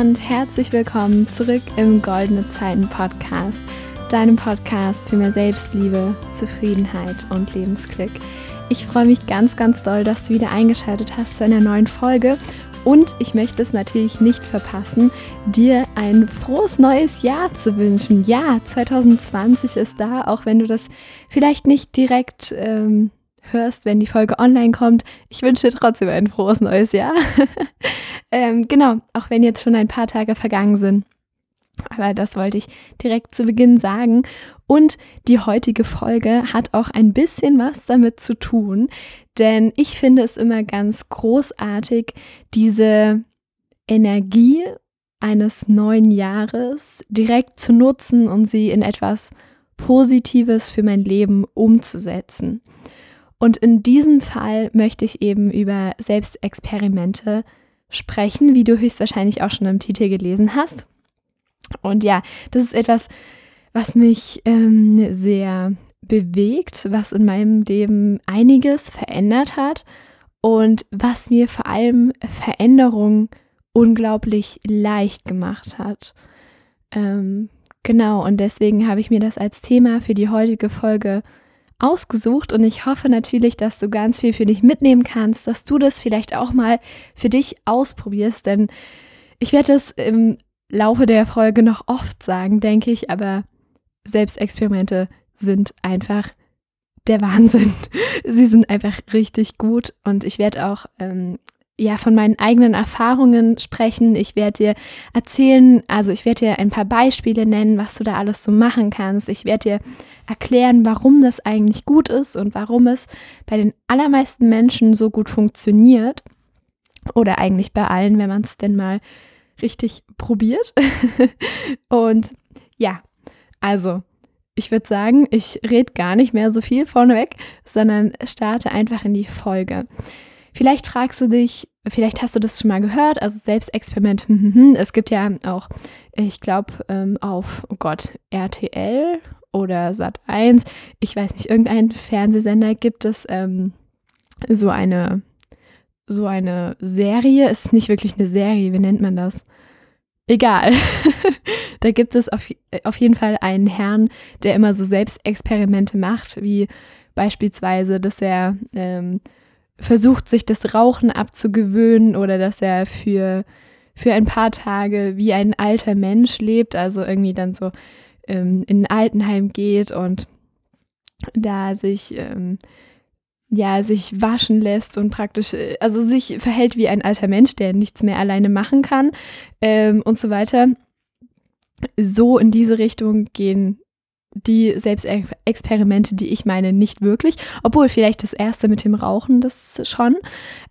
Und herzlich willkommen zurück im Goldene Zeiten Podcast, deinem Podcast für mehr Selbstliebe, Zufriedenheit und Lebensglück. Ich freue mich ganz, ganz doll, dass du wieder eingeschaltet hast zu einer neuen Folge und ich möchte es natürlich nicht verpassen, dir ein frohes neues Jahr zu wünschen. Ja, 2020 ist da, auch wenn du das vielleicht nicht direkt ähm, hörst, wenn die Folge online kommt. Ich wünsche dir trotzdem ein frohes neues Jahr. ähm, genau, auch wenn jetzt schon ein paar Tage vergangen sind. Aber das wollte ich direkt zu Beginn sagen. Und die heutige Folge hat auch ein bisschen was damit zu tun, denn ich finde es immer ganz großartig, diese Energie eines neuen Jahres direkt zu nutzen und sie in etwas Positives für mein Leben umzusetzen. Und in diesem Fall möchte ich eben über Selbstexperimente sprechen, wie du höchstwahrscheinlich auch schon im Titel gelesen hast. Und ja, das ist etwas, was mich ähm, sehr bewegt, was in meinem Leben einiges verändert hat und was mir vor allem Veränderung unglaublich leicht gemacht hat. Ähm, genau, und deswegen habe ich mir das als Thema für die heutige Folge ausgesucht und ich hoffe natürlich, dass du ganz viel für dich mitnehmen kannst, dass du das vielleicht auch mal für dich ausprobierst, denn ich werde es im Laufe der Folge noch oft sagen, denke ich, aber Selbstexperimente sind einfach der Wahnsinn. Sie sind einfach richtig gut und ich werde auch ähm, ja von meinen eigenen Erfahrungen sprechen. Ich werde dir erzählen, also ich werde dir ein paar Beispiele nennen, was du da alles so machen kannst. Ich werde dir erklären, warum das eigentlich gut ist und warum es bei den allermeisten Menschen so gut funktioniert. Oder eigentlich bei allen, wenn man es denn mal richtig probiert. und ja, also ich würde sagen, ich rede gar nicht mehr so viel vorneweg, sondern starte einfach in die Folge. Vielleicht fragst du dich, vielleicht hast du das schon mal gehört, also Selbstexperiment. Hm, hm, hm. Es gibt ja auch, ich glaube, ähm, auf, oh Gott, RTL oder Sat1, ich weiß nicht, irgendein Fernsehsender gibt es ähm, so eine so eine Serie. Es ist nicht wirklich eine Serie, wie nennt man das? Egal. da gibt es auf, auf jeden Fall einen Herrn, der immer so Selbstexperimente macht, wie beispielsweise, dass er ähm, versucht, sich das Rauchen abzugewöhnen oder dass er für, für ein paar Tage wie ein alter Mensch lebt, also irgendwie dann so ähm, in ein Altenheim geht und da sich ähm, ja, sich waschen lässt und praktisch, äh, also sich verhält wie ein alter Mensch, der nichts mehr alleine machen kann ähm, und so weiter. So in diese Richtung gehen die Selbstexperimente, die ich meine, nicht wirklich. Obwohl vielleicht das erste mit dem Rauchen, das schon.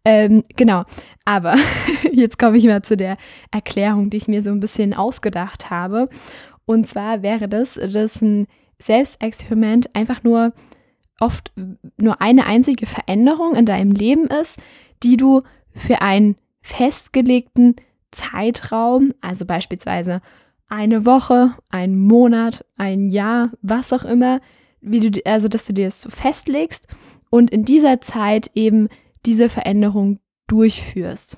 Ähm, genau. Aber jetzt komme ich mal zu der Erklärung, die ich mir so ein bisschen ausgedacht habe. Und zwar wäre das, dass ein Selbstexperiment einfach nur oft nur eine einzige Veränderung in deinem Leben ist, die du für einen festgelegten Zeitraum, also beispielsweise eine Woche, einen Monat, ein Jahr, was auch immer, wie du, also dass du dir das so festlegst und in dieser Zeit eben diese Veränderung durchführst.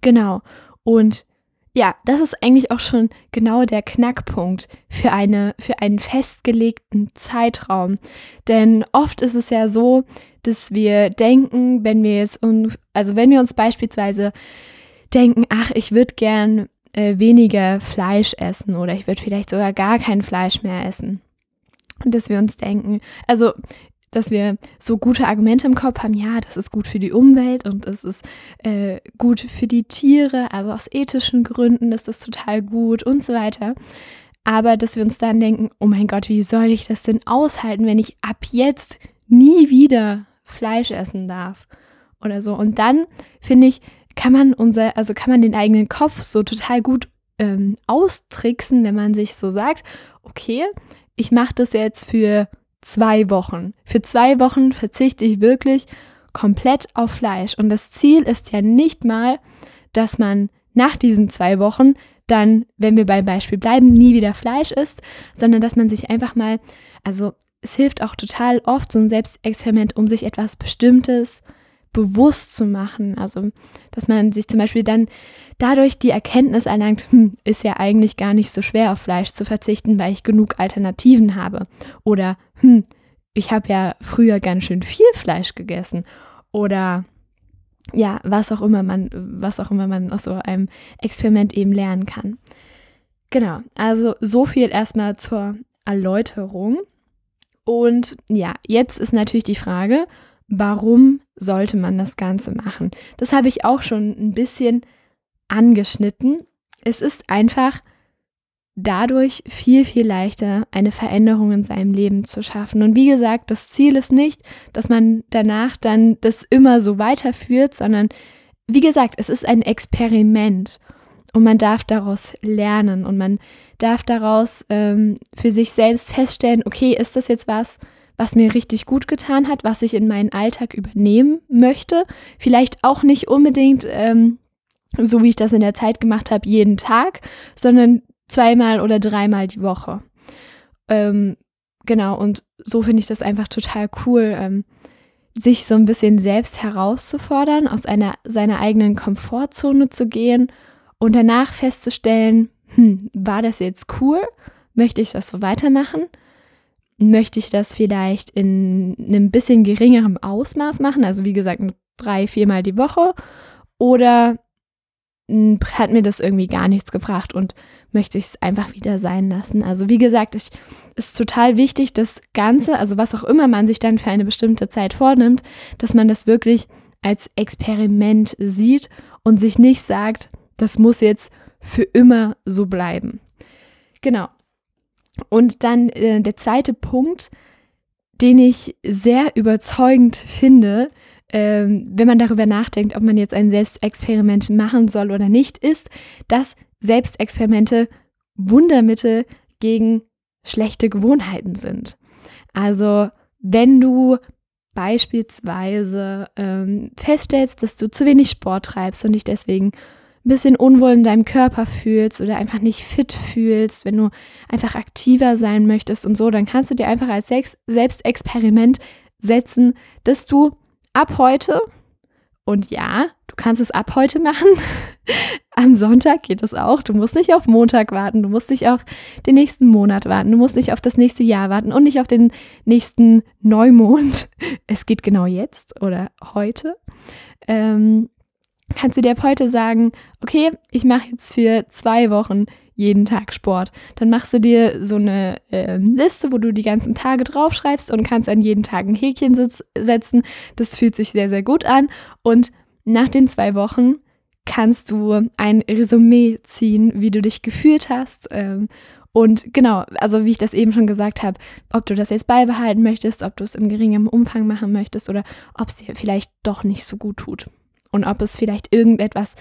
Genau. Und ja, das ist eigentlich auch schon genau der Knackpunkt für, eine, für einen festgelegten Zeitraum. Denn oft ist es ja so, dass wir denken, wenn wir jetzt, also wenn wir uns beispielsweise denken, ach, ich würde gern äh, weniger Fleisch essen oder ich würde vielleicht sogar gar kein Fleisch mehr essen. Und dass wir uns denken, also dass wir so gute Argumente im Kopf haben, ja, das ist gut für die Umwelt und es ist äh, gut für die Tiere, also aus ethischen Gründen ist das total gut und so weiter. Aber dass wir uns dann denken, oh mein Gott, wie soll ich das denn aushalten, wenn ich ab jetzt nie wieder Fleisch essen darf oder so. Und dann finde ich, kann man unser, also kann man den eigenen Kopf so total gut ähm, austricksen, wenn man sich so sagt, okay, ich mache das jetzt für zwei Wochen. Für zwei Wochen verzichte ich wirklich komplett auf Fleisch. Und das Ziel ist ja nicht mal, dass man nach diesen zwei Wochen dann, wenn wir beim Beispiel bleiben, nie wieder Fleisch isst, sondern dass man sich einfach mal, also es hilft auch total oft so ein Selbstexperiment, um sich etwas Bestimmtes, bewusst zu machen. Also, dass man sich zum Beispiel dann dadurch die Erkenntnis erlangt, hm, ist ja eigentlich gar nicht so schwer auf Fleisch zu verzichten, weil ich genug Alternativen habe. Oder, hm, ich habe ja früher ganz schön viel Fleisch gegessen. Oder ja, was auch immer man, was auch immer man aus so einem Experiment eben lernen kann. Genau, also so viel erstmal zur Erläuterung. Und ja, jetzt ist natürlich die Frage, warum sollte man das Ganze machen? Das habe ich auch schon ein bisschen angeschnitten. Es ist einfach dadurch viel, viel leichter, eine Veränderung in seinem Leben zu schaffen. Und wie gesagt, das Ziel ist nicht, dass man danach dann das immer so weiterführt, sondern wie gesagt, es ist ein Experiment und man darf daraus lernen und man darf daraus ähm, für sich selbst feststellen, okay, ist das jetzt was, was mir richtig gut getan hat, was ich in meinen Alltag übernehmen möchte? Vielleicht auch nicht unbedingt ähm, so, wie ich das in der Zeit gemacht habe, jeden Tag, sondern zweimal oder dreimal die Woche. Ähm, genau, und so finde ich das einfach total cool, ähm, sich so ein bisschen selbst herauszufordern, aus einer, seiner eigenen Komfortzone zu gehen und danach festzustellen, hm, war das jetzt cool? Möchte ich das so weitermachen? Möchte ich das vielleicht in einem bisschen geringerem Ausmaß machen? Also wie gesagt, drei, viermal die Woche? Oder hat mir das irgendwie gar nichts gebracht und möchte ich es einfach wieder sein lassen. Also wie gesagt, es ist total wichtig, das Ganze, also was auch immer man sich dann für eine bestimmte Zeit vornimmt, dass man das wirklich als Experiment sieht und sich nicht sagt, das muss jetzt für immer so bleiben. Genau. Und dann äh, der zweite Punkt, den ich sehr überzeugend finde, ähm, wenn man darüber nachdenkt, ob man jetzt ein Selbstexperiment machen soll oder nicht, ist, dass Selbstexperimente Wundermittel gegen schlechte Gewohnheiten sind. Also wenn du beispielsweise ähm, feststellst, dass du zu wenig Sport treibst und dich deswegen ein bisschen unwohl in deinem Körper fühlst oder einfach nicht fit fühlst, wenn du einfach aktiver sein möchtest und so, dann kannst du dir einfach als Selbstexperiment setzen, dass du ab heute, und ja, du kannst es ab heute machen, am Sonntag geht es auch. Du musst nicht auf Montag warten, du musst nicht auf den nächsten Monat warten, du musst nicht auf das nächste Jahr warten und nicht auf den nächsten Neumond. Es geht genau jetzt oder heute. Ähm, kannst du dir ab heute sagen, okay, ich mache jetzt für zwei Wochen jeden Tag Sport. Dann machst du dir so eine äh, Liste, wo du die ganzen Tage draufschreibst und kannst an jeden Tag ein Häkchen setzen. Das fühlt sich sehr, sehr gut an. Und nach den zwei Wochen kannst du ein Resümee ziehen, wie du dich gefühlt hast. Ähm, und genau, also wie ich das eben schon gesagt habe, ob du das jetzt beibehalten möchtest, ob du es im geringen Umfang machen möchtest oder ob es dir vielleicht doch nicht so gut tut. Und ob es vielleicht irgendetwas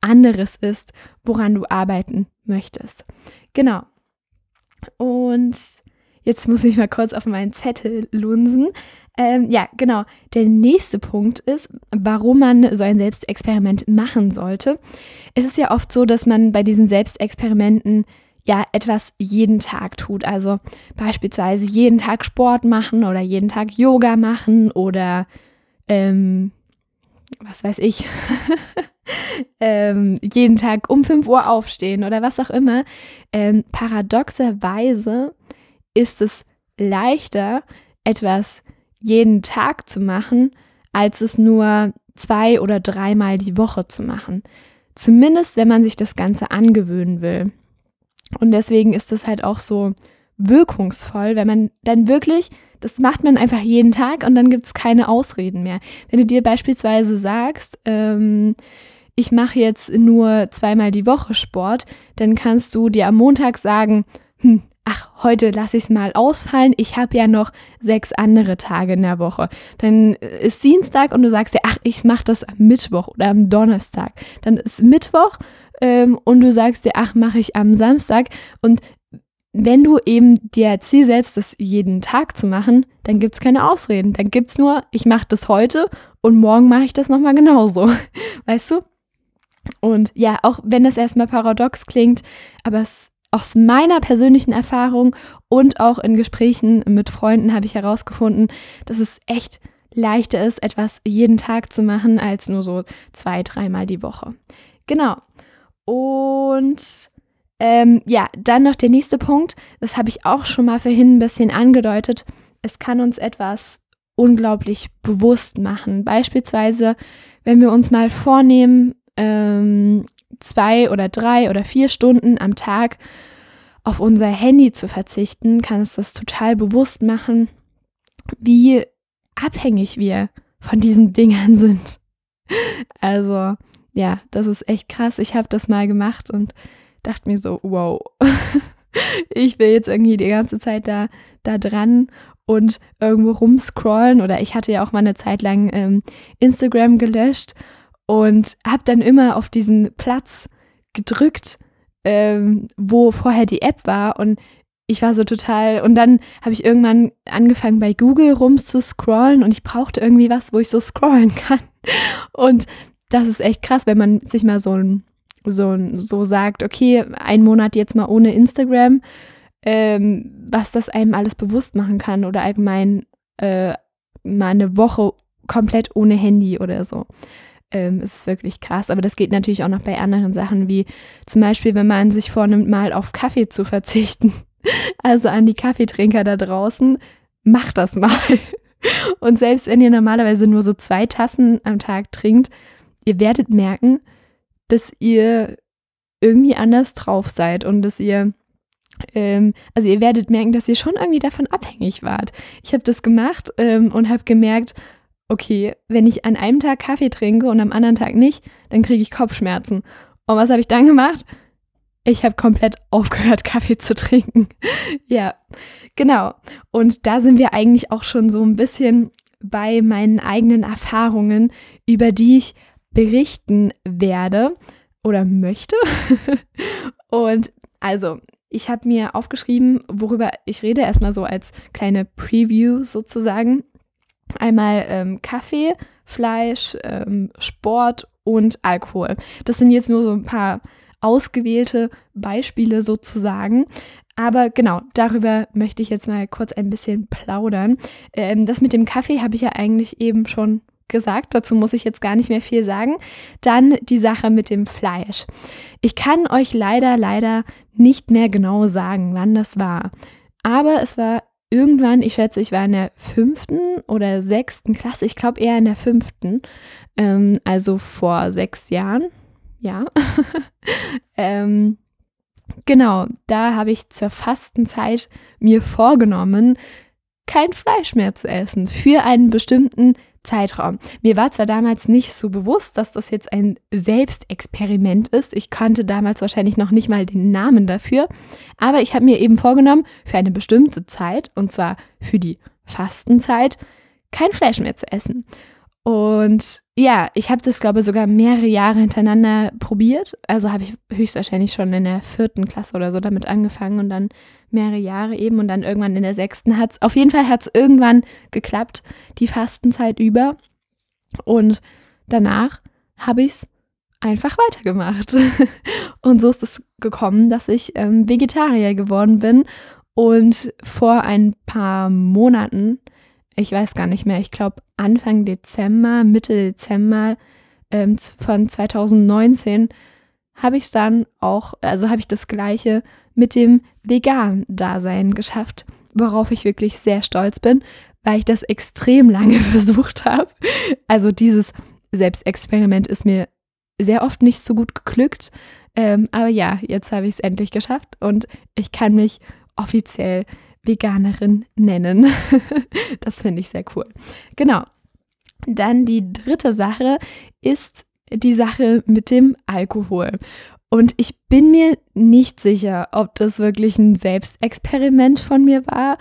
anderes ist, woran du arbeiten möchtest. Genau. Und jetzt muss ich mal kurz auf meinen Zettel lunsen. Ähm, ja, genau. Der nächste Punkt ist, warum man so ein Selbstexperiment machen sollte. Es ist ja oft so, dass man bei diesen Selbstexperimenten ja etwas jeden Tag tut. Also beispielsweise jeden Tag Sport machen oder jeden Tag Yoga machen oder ähm, was weiß ich, ähm, jeden Tag um 5 Uhr aufstehen oder was auch immer. Ähm, paradoxerweise ist es leichter, etwas jeden Tag zu machen, als es nur zwei oder dreimal die Woche zu machen. Zumindest, wenn man sich das Ganze angewöhnen will. Und deswegen ist es halt auch so wirkungsvoll, wenn man dann wirklich, das macht man einfach jeden Tag und dann gibt es keine Ausreden mehr. Wenn du dir beispielsweise sagst, ähm, ich mache jetzt nur zweimal die Woche Sport, dann kannst du dir am Montag sagen, hm, ach, heute lasse ich es mal ausfallen, ich habe ja noch sechs andere Tage in der Woche. Dann ist Dienstag und du sagst dir, ach, ich mache das am Mittwoch oder am Donnerstag. Dann ist Mittwoch ähm, und du sagst dir, ach, mache ich am Samstag. Und wenn du eben dir Ziel setzt, das jeden Tag zu machen, dann gibt es keine Ausreden. Dann gibt es nur, ich mache das heute und morgen mache ich das nochmal genauso. Weißt du? Und ja, auch wenn das erstmal paradox klingt, aber es, aus meiner persönlichen Erfahrung und auch in Gesprächen mit Freunden habe ich herausgefunden, dass es echt leichter ist, etwas jeden Tag zu machen, als nur so zwei, dreimal die Woche. Genau. Und ähm, ja, dann noch der nächste Punkt, das habe ich auch schon mal vorhin ein bisschen angedeutet. Es kann uns etwas unglaublich bewusst machen. Beispielsweise, wenn wir uns mal vornehmen, ähm, zwei oder drei oder vier Stunden am Tag auf unser Handy zu verzichten, kann uns das total bewusst machen, wie abhängig wir von diesen Dingern sind. Also, ja, das ist echt krass. Ich habe das mal gemacht und dachte mir so, wow, ich will jetzt irgendwie die ganze Zeit da, da dran und irgendwo rumscrollen. Oder ich hatte ja auch mal eine Zeit lang ähm, Instagram gelöscht und habe dann immer auf diesen Platz gedrückt, ähm, wo vorher die App war und ich war so total und dann habe ich irgendwann angefangen bei Google rum zu scrollen und ich brauchte irgendwie was, wo ich so scrollen kann. Und das ist echt krass, wenn man sich mal so ein so, so sagt, okay, ein Monat jetzt mal ohne Instagram, ähm, was das einem alles bewusst machen kann oder allgemein äh, mal eine Woche komplett ohne Handy oder so. Ähm, ist wirklich krass, aber das geht natürlich auch noch bei anderen Sachen, wie zum Beispiel, wenn man sich vornimmt, mal auf Kaffee zu verzichten. Also an die Kaffeetrinker da draußen, macht das mal. Und selbst wenn ihr normalerweise nur so zwei Tassen am Tag trinkt, ihr werdet merken, dass ihr irgendwie anders drauf seid und dass ihr, ähm, also ihr werdet merken, dass ihr schon irgendwie davon abhängig wart. Ich habe das gemacht ähm, und habe gemerkt, okay, wenn ich an einem Tag Kaffee trinke und am anderen Tag nicht, dann kriege ich Kopfschmerzen. Und was habe ich dann gemacht? Ich habe komplett aufgehört, Kaffee zu trinken. ja, genau. Und da sind wir eigentlich auch schon so ein bisschen bei meinen eigenen Erfahrungen, über die ich berichten werde oder möchte. und also, ich habe mir aufgeschrieben, worüber ich rede, erstmal so als kleine Preview sozusagen. Einmal ähm, Kaffee, Fleisch, ähm, Sport und Alkohol. Das sind jetzt nur so ein paar ausgewählte Beispiele sozusagen. Aber genau, darüber möchte ich jetzt mal kurz ein bisschen plaudern. Ähm, das mit dem Kaffee habe ich ja eigentlich eben schon gesagt, dazu muss ich jetzt gar nicht mehr viel sagen. Dann die Sache mit dem Fleisch. Ich kann euch leider, leider nicht mehr genau sagen, wann das war. Aber es war irgendwann, ich schätze, ich war in der fünften oder sechsten Klasse, ich glaube eher in der fünften, ähm, also vor sechs Jahren, ja. ähm, genau, da habe ich zur Fastenzeit mir vorgenommen, kein Fleisch mehr zu essen für einen bestimmten Zeitraum. Mir war zwar damals nicht so bewusst, dass das jetzt ein Selbstexperiment ist. Ich kannte damals wahrscheinlich noch nicht mal den Namen dafür. Aber ich habe mir eben vorgenommen, für eine bestimmte Zeit, und zwar für die Fastenzeit, kein Fleisch mehr zu essen. Und ja, ich habe das, glaube ich, sogar mehrere Jahre hintereinander probiert. Also habe ich höchstwahrscheinlich schon in der vierten Klasse oder so damit angefangen und dann mehrere Jahre eben und dann irgendwann in der sechsten hat es, auf jeden Fall hat es irgendwann geklappt, die Fastenzeit über. Und danach habe ich es einfach weitergemacht. und so ist es gekommen, dass ich ähm, Vegetarier geworden bin und vor ein paar Monaten ich weiß gar nicht mehr, ich glaube Anfang Dezember, Mitte Dezember ähm, von 2019 habe ich es dann auch, also habe ich das gleiche mit dem Vegan-Dasein geschafft, worauf ich wirklich sehr stolz bin, weil ich das extrem lange versucht habe. Also dieses Selbstexperiment ist mir sehr oft nicht so gut geglückt. Ähm, aber ja, jetzt habe ich es endlich geschafft und ich kann mich offiziell Veganerin nennen. das finde ich sehr cool. Genau. Dann die dritte Sache ist die Sache mit dem Alkohol. Und ich bin mir nicht sicher, ob das wirklich ein Selbstexperiment von mir war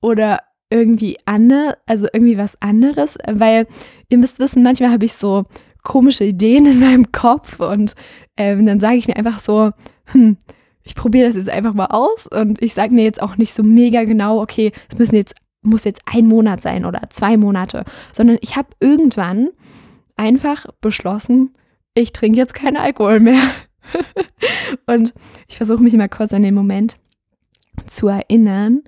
oder irgendwie andere, also irgendwie was anderes, weil ihr müsst wissen, manchmal habe ich so komische Ideen in meinem Kopf und ähm, dann sage ich mir einfach so, hm, ich probiere das jetzt einfach mal aus und ich sage mir jetzt auch nicht so mega genau, okay, es müssen jetzt, muss jetzt ein Monat sein oder zwei Monate, sondern ich habe irgendwann einfach beschlossen, ich trinke jetzt keinen Alkohol mehr. und ich versuche mich mal kurz an den Moment zu erinnern.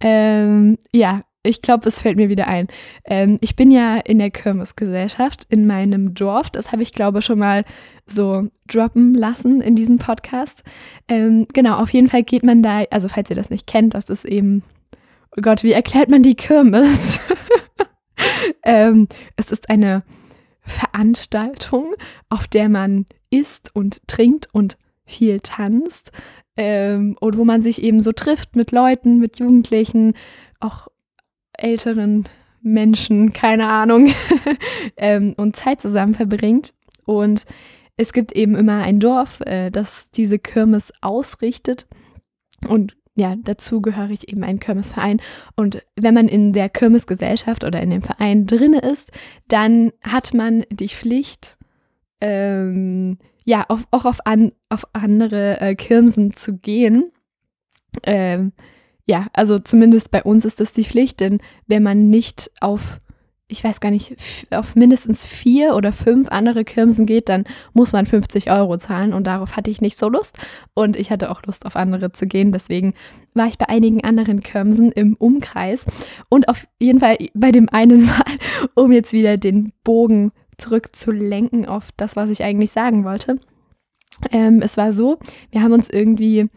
Ähm, ja, ich glaube, es fällt mir wieder ein. Ähm, ich bin ja in der Kirmesgesellschaft in meinem Dorf. Das habe ich, glaube schon mal so droppen lassen in diesem Podcast. Ähm, genau, auf jeden Fall geht man da, also falls ihr das nicht kennt, das ist eben, oh Gott, wie erklärt man die Kirmes? ähm, es ist eine Veranstaltung, auf der man isst und trinkt und viel tanzt ähm, und wo man sich eben so trifft mit Leuten, mit Jugendlichen, auch älteren Menschen, keine Ahnung, ähm, und Zeit zusammen verbringt. Und es gibt eben immer ein Dorf, äh, das diese Kirmes ausrichtet. Und ja, dazu gehöre ich eben ein Kirmesverein. Und wenn man in der Kirmesgesellschaft oder in dem Verein drinne ist, dann hat man die Pflicht, ähm, ja, auf, auch auf, an, auf andere äh, Kirmsen zu gehen. Ähm, ja, also zumindest bei uns ist das die Pflicht, denn wenn man nicht auf, ich weiß gar nicht, auf mindestens vier oder fünf andere Kirmsen geht, dann muss man 50 Euro zahlen und darauf hatte ich nicht so Lust. Und ich hatte auch Lust auf andere zu gehen, deswegen war ich bei einigen anderen Kirmsen im Umkreis. Und auf jeden Fall bei dem einen Mal, um jetzt wieder den Bogen zurückzulenken auf das, was ich eigentlich sagen wollte. Ähm, es war so, wir haben uns irgendwie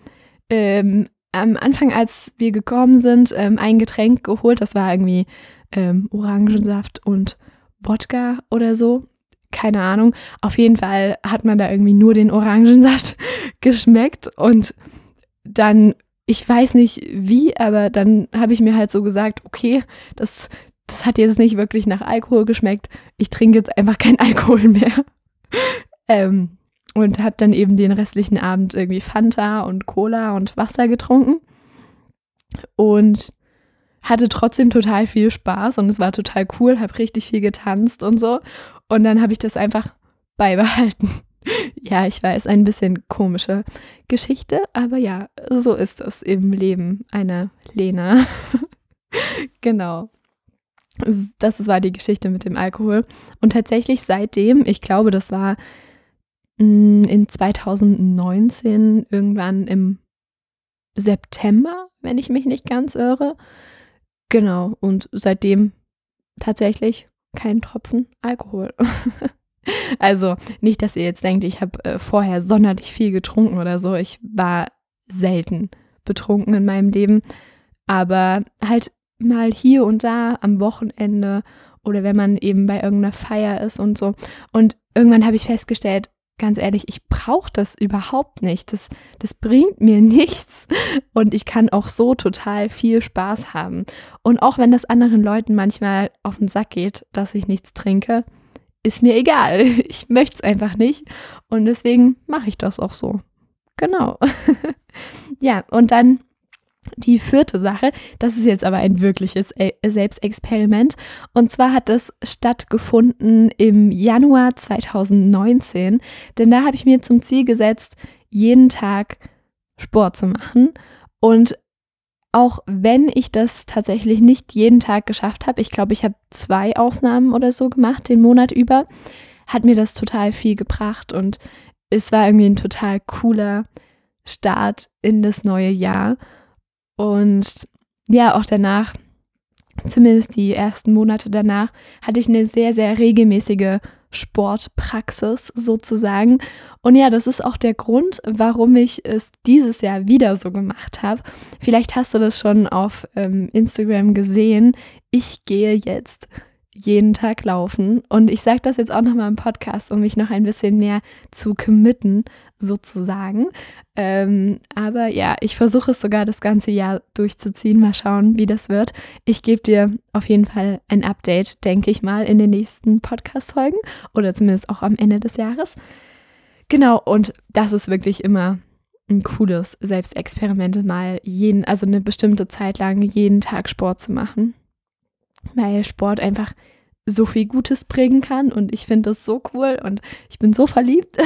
ähm, am Anfang, als wir gekommen sind, ähm, ein Getränk geholt. Das war irgendwie ähm, Orangensaft und Wodka oder so. Keine Ahnung. Auf jeden Fall hat man da irgendwie nur den Orangensaft geschmeckt und dann, ich weiß nicht wie, aber dann habe ich mir halt so gesagt, okay, das, das hat jetzt nicht wirklich nach Alkohol geschmeckt. Ich trinke jetzt einfach keinen Alkohol mehr. ähm, und habe dann eben den restlichen Abend irgendwie Fanta und Cola und Wasser getrunken und hatte trotzdem total viel Spaß und es war total cool, habe richtig viel getanzt und so und dann habe ich das einfach beibehalten. ja, ich weiß, ein bisschen komische Geschichte, aber ja, so ist es im Leben einer Lena. genau. Das war die Geschichte mit dem Alkohol. Und tatsächlich seitdem, ich glaube, das war in 2019, irgendwann im September, wenn ich mich nicht ganz irre. Genau, und seitdem tatsächlich kein Tropfen Alkohol. also nicht, dass ihr jetzt denkt, ich habe äh, vorher sonderlich viel getrunken oder so. Ich war selten betrunken in meinem Leben, aber halt mal hier und da am Wochenende oder wenn man eben bei irgendeiner Feier ist und so. Und irgendwann habe ich festgestellt, ganz ehrlich, ich brauche das überhaupt nicht. Das, das bringt mir nichts. Und ich kann auch so total viel Spaß haben. Und auch wenn das anderen Leuten manchmal auf den Sack geht, dass ich nichts trinke, ist mir egal. Ich möchte es einfach nicht. Und deswegen mache ich das auch so. Genau. ja, und dann die vierte Sache, das ist jetzt aber ein wirkliches äh, Selbstexperiment. Und zwar hat es stattgefunden im Januar 2019. Denn da habe ich mir zum Ziel gesetzt, jeden Tag Sport zu machen. Und auch wenn ich das tatsächlich nicht jeden Tag geschafft habe, ich glaube, ich habe zwei Ausnahmen oder so gemacht den Monat über, hat mir das total viel gebracht und es war irgendwie ein total cooler Start in das neue Jahr. Und ja, auch danach, zumindest die ersten Monate danach, hatte ich eine sehr, sehr regelmäßige Sportpraxis sozusagen. Und ja, das ist auch der Grund, warum ich es dieses Jahr wieder so gemacht habe. Vielleicht hast du das schon auf ähm, Instagram gesehen. Ich gehe jetzt jeden Tag laufen. Und ich sage das jetzt auch nochmal im Podcast, um mich noch ein bisschen mehr zu committen, sozusagen. Ähm, aber ja, ich versuche es sogar das ganze Jahr durchzuziehen. Mal schauen, wie das wird. Ich gebe dir auf jeden Fall ein Update, denke ich mal, in den nächsten Podcast-Folgen oder zumindest auch am Ende des Jahres. Genau, und das ist wirklich immer ein cooles Selbstexperiment, mal jeden, also eine bestimmte Zeit lang jeden Tag Sport zu machen weil Sport einfach so viel Gutes bringen kann und ich finde das so cool und ich bin so verliebt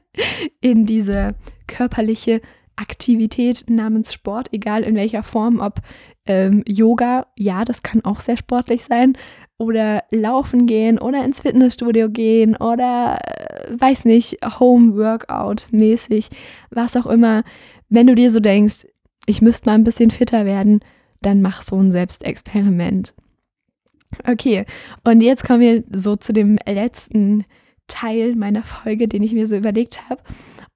in diese körperliche Aktivität namens Sport, egal in welcher Form, ob ähm, Yoga, ja, das kann auch sehr sportlich sein, oder laufen gehen oder ins Fitnessstudio gehen oder äh, weiß nicht, Home Workout mäßig, was auch immer. Wenn du dir so denkst, ich müsste mal ein bisschen fitter werden, dann mach so ein Selbstexperiment. Okay, und jetzt kommen wir so zu dem letzten Teil meiner Folge, den ich mir so überlegt habe.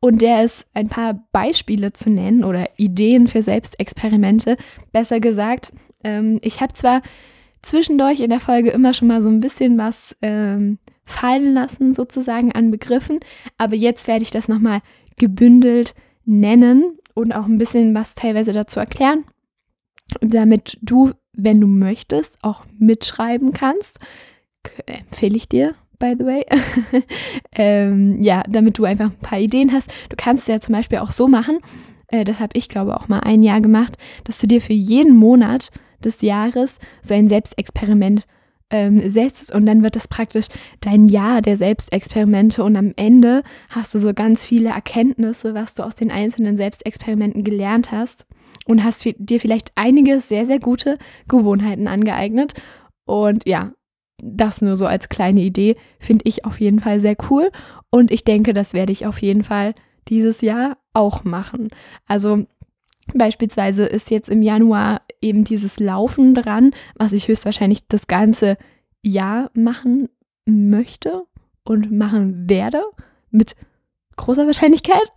Und der ist ein paar Beispiele zu nennen oder Ideen für Selbstexperimente. Besser gesagt, ähm, ich habe zwar zwischendurch in der Folge immer schon mal so ein bisschen was ähm, fallen lassen, sozusagen an Begriffen, aber jetzt werde ich das nochmal gebündelt nennen und auch ein bisschen was teilweise dazu erklären, damit du, wenn du möchtest, auch mitschreiben kannst. Empfehle ich dir, by the way. ähm, ja, damit du einfach ein paar Ideen hast. Du kannst ja zum Beispiel auch so machen, äh, das habe ich glaube auch mal ein Jahr gemacht, dass du dir für jeden Monat des Jahres so ein Selbstexperiment ähm, setzt und dann wird das praktisch dein Jahr der Selbstexperimente und am Ende hast du so ganz viele Erkenntnisse, was du aus den einzelnen Selbstexperimenten gelernt hast und hast dir vielleicht einige sehr, sehr gute Gewohnheiten angeeignet und ja, das nur so als kleine Idee finde ich auf jeden Fall sehr cool und ich denke, das werde ich auf jeden Fall dieses Jahr auch machen. Also Beispielsweise ist jetzt im Januar eben dieses Laufen dran, was ich höchstwahrscheinlich das ganze Jahr machen möchte und machen werde, mit großer Wahrscheinlichkeit.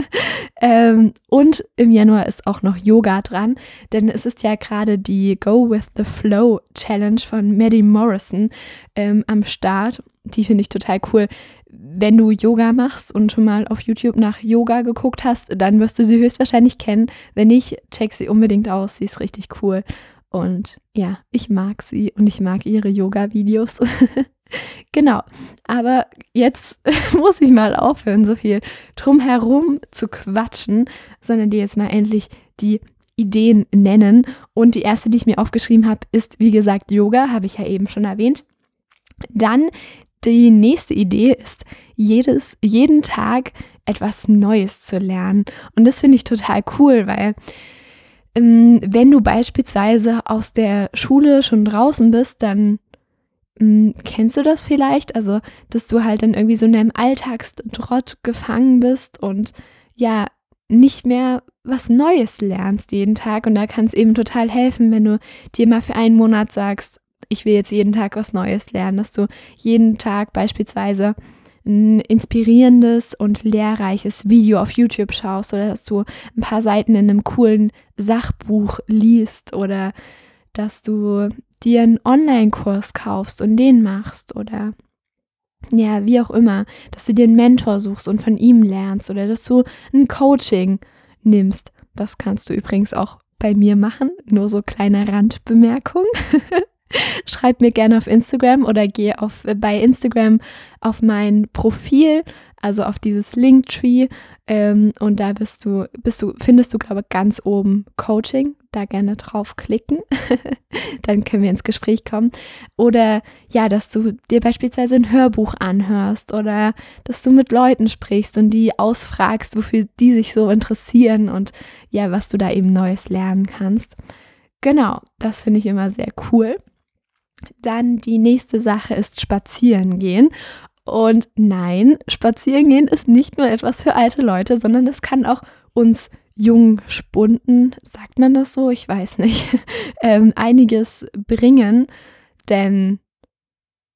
ähm, und im Januar ist auch noch Yoga dran, denn es ist ja gerade die Go with the Flow Challenge von Maddie Morrison ähm, am Start. Die finde ich total cool wenn du Yoga machst und schon mal auf YouTube nach Yoga geguckt hast, dann wirst du sie höchstwahrscheinlich kennen. Wenn nicht, check sie unbedingt aus. Sie ist richtig cool. Und ja, ich mag sie und ich mag ihre Yoga-Videos. genau. Aber jetzt muss ich mal aufhören, so viel drumherum zu quatschen, sondern dir jetzt mal endlich die Ideen nennen. Und die erste, die ich mir aufgeschrieben habe, ist, wie gesagt, Yoga, habe ich ja eben schon erwähnt. Dann die nächste Idee ist, jedes, jeden Tag etwas Neues zu lernen. Und das finde ich total cool, weil ähm, wenn du beispielsweise aus der Schule schon draußen bist, dann ähm, kennst du das vielleicht? Also, dass du halt dann irgendwie so in deinem Alltagstrott gefangen bist und ja, nicht mehr was Neues lernst jeden Tag. Und da kann es eben total helfen, wenn du dir mal für einen Monat sagst, ich will jetzt jeden Tag was Neues lernen, dass du jeden Tag beispielsweise ein inspirierendes und lehrreiches Video auf YouTube schaust oder dass du ein paar Seiten in einem coolen Sachbuch liest oder dass du dir einen Online-Kurs kaufst und den machst oder ja, wie auch immer, dass du dir einen Mentor suchst und von ihm lernst oder dass du ein Coaching nimmst. Das kannst du übrigens auch bei mir machen. Nur so kleine Randbemerkung. Schreib mir gerne auf Instagram oder geh auf, äh, bei Instagram auf mein Profil, also auf dieses Linktree. Ähm, und da bist du, bist du, findest du, glaube ich, ganz oben Coaching. Da gerne draufklicken. Dann können wir ins Gespräch kommen. Oder ja, dass du dir beispielsweise ein Hörbuch anhörst oder dass du mit Leuten sprichst und die ausfragst, wofür die sich so interessieren und ja, was du da eben Neues lernen kannst. Genau, das finde ich immer sehr cool. Dann die nächste Sache ist spazieren gehen. Und nein, spazieren gehen ist nicht nur etwas für alte Leute, sondern es kann auch uns jung spunden, sagt man das so? Ich weiß nicht, ähm, einiges bringen. Denn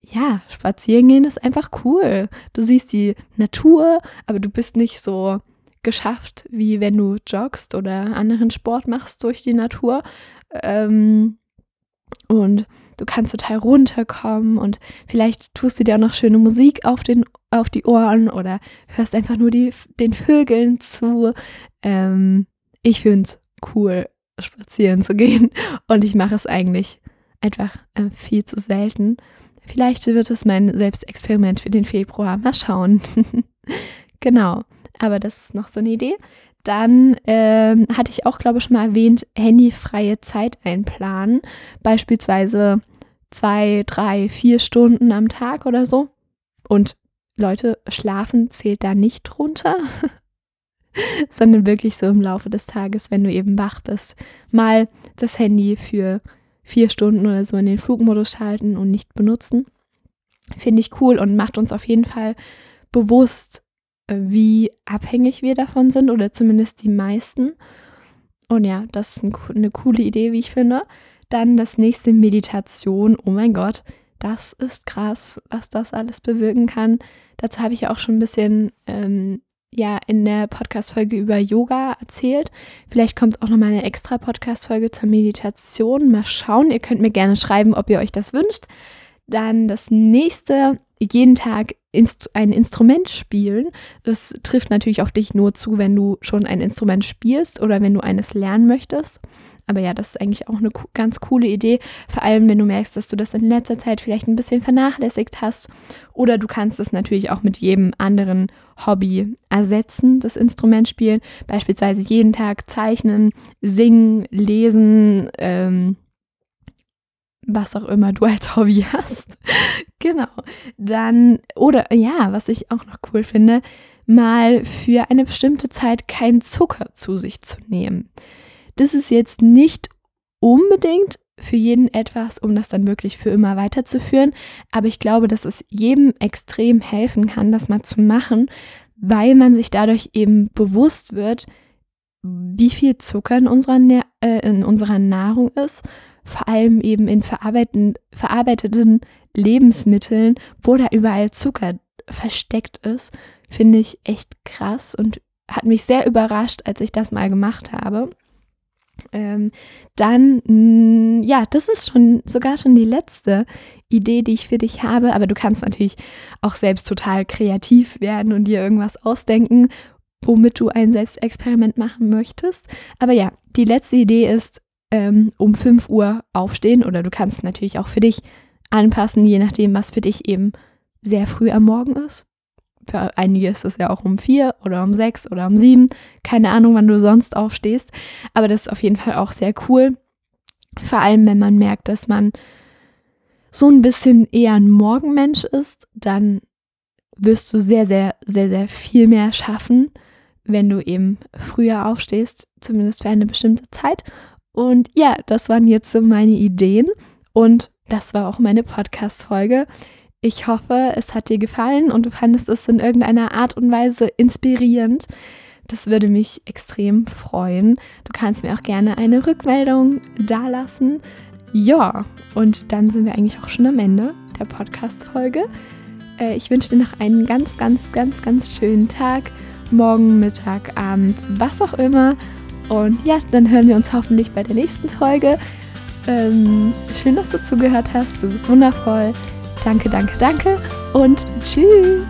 ja, spazieren gehen ist einfach cool. Du siehst die Natur, aber du bist nicht so geschafft, wie wenn du joggst oder anderen Sport machst durch die Natur. Ähm, und du kannst total runterkommen und vielleicht tust du dir auch noch schöne Musik auf, den, auf die Ohren oder hörst einfach nur die, den Vögeln zu. Ähm, ich finde es cool, spazieren zu gehen und ich mache es eigentlich einfach äh, viel zu selten. Vielleicht wird es mein Selbstexperiment für den Februar. Mal schauen. genau. Aber das ist noch so eine Idee. Dann ähm, hatte ich auch, glaube ich, schon mal erwähnt, handyfreie Zeit einplanen. Beispielsweise zwei, drei, vier Stunden am Tag oder so. Und Leute, schlafen zählt da nicht drunter, sondern wirklich so im Laufe des Tages, wenn du eben wach bist, mal das Handy für vier Stunden oder so in den Flugmodus schalten und nicht benutzen. Finde ich cool und macht uns auf jeden Fall bewusst, wie abhängig wir davon sind oder zumindest die meisten. und ja, das ist eine coole Idee, wie ich finde. Dann das nächste Meditation. Oh mein Gott, das ist krass, was das alles bewirken kann. Dazu habe ich ja auch schon ein bisschen ähm, ja in der Podcast-Folge über Yoga erzählt. Vielleicht kommt auch nochmal eine extra Podcast-Folge zur Meditation. Mal schauen. Ihr könnt mir gerne schreiben, ob ihr euch das wünscht. Dann das nächste, jeden Tag inst ein Instrument spielen. Das trifft natürlich auf dich nur zu, wenn du schon ein Instrument spielst oder wenn du eines lernen möchtest. Aber ja, das ist eigentlich auch eine ganz coole Idee. Vor allem, wenn du merkst, dass du das in letzter Zeit vielleicht ein bisschen vernachlässigt hast. Oder du kannst es natürlich auch mit jedem anderen Hobby ersetzen, das Instrument spielen. Beispielsweise jeden Tag zeichnen, singen, lesen, ähm, was auch immer du als Hobby hast. genau. Dann, oder ja, was ich auch noch cool finde, mal für eine bestimmte Zeit keinen Zucker zu sich zu nehmen. Das ist jetzt nicht unbedingt für jeden etwas, um das dann wirklich für immer weiterzuführen. Aber ich glaube, dass es jedem extrem helfen kann, das mal zu machen, weil man sich dadurch eben bewusst wird, wie viel Zucker in unserer, äh, in unserer Nahrung ist, vor allem eben in verarbeiteten Lebensmitteln, wo da überall Zucker versteckt ist, finde ich echt krass und hat mich sehr überrascht, als ich das mal gemacht habe. Ähm, dann, mh, mm, ja, das ist schon sogar schon die letzte Idee, die ich für dich habe. Aber du kannst natürlich auch selbst total kreativ werden und dir irgendwas ausdenken, womit du ein Selbstexperiment machen möchtest. Aber ja, die letzte Idee ist, ähm, um 5 Uhr aufstehen oder du kannst natürlich auch für dich anpassen, je nachdem, was für dich eben sehr früh am Morgen ist. Für einige ist es ja auch um vier oder um sechs oder um sieben. Keine Ahnung, wann du sonst aufstehst. Aber das ist auf jeden Fall auch sehr cool. Vor allem, wenn man merkt, dass man so ein bisschen eher ein Morgenmensch ist, dann wirst du sehr, sehr, sehr, sehr viel mehr schaffen, wenn du eben früher aufstehst, zumindest für eine bestimmte Zeit. Und ja, das waren jetzt so meine Ideen und das war auch meine Podcast-Folge. Ich hoffe, es hat dir gefallen und du fandest es in irgendeiner Art und Weise inspirierend. Das würde mich extrem freuen. Du kannst mir auch gerne eine Rückmeldung dalassen. Ja, und dann sind wir eigentlich auch schon am Ende der Podcast-Folge. Äh, ich wünsche dir noch einen ganz, ganz, ganz, ganz schönen Tag. Morgen, Mittag, Abend, was auch immer. Und ja, dann hören wir uns hoffentlich bei der nächsten Folge. Ähm, schön, dass du zugehört hast. Du bist wundervoll. Danke, danke, danke und tschüss.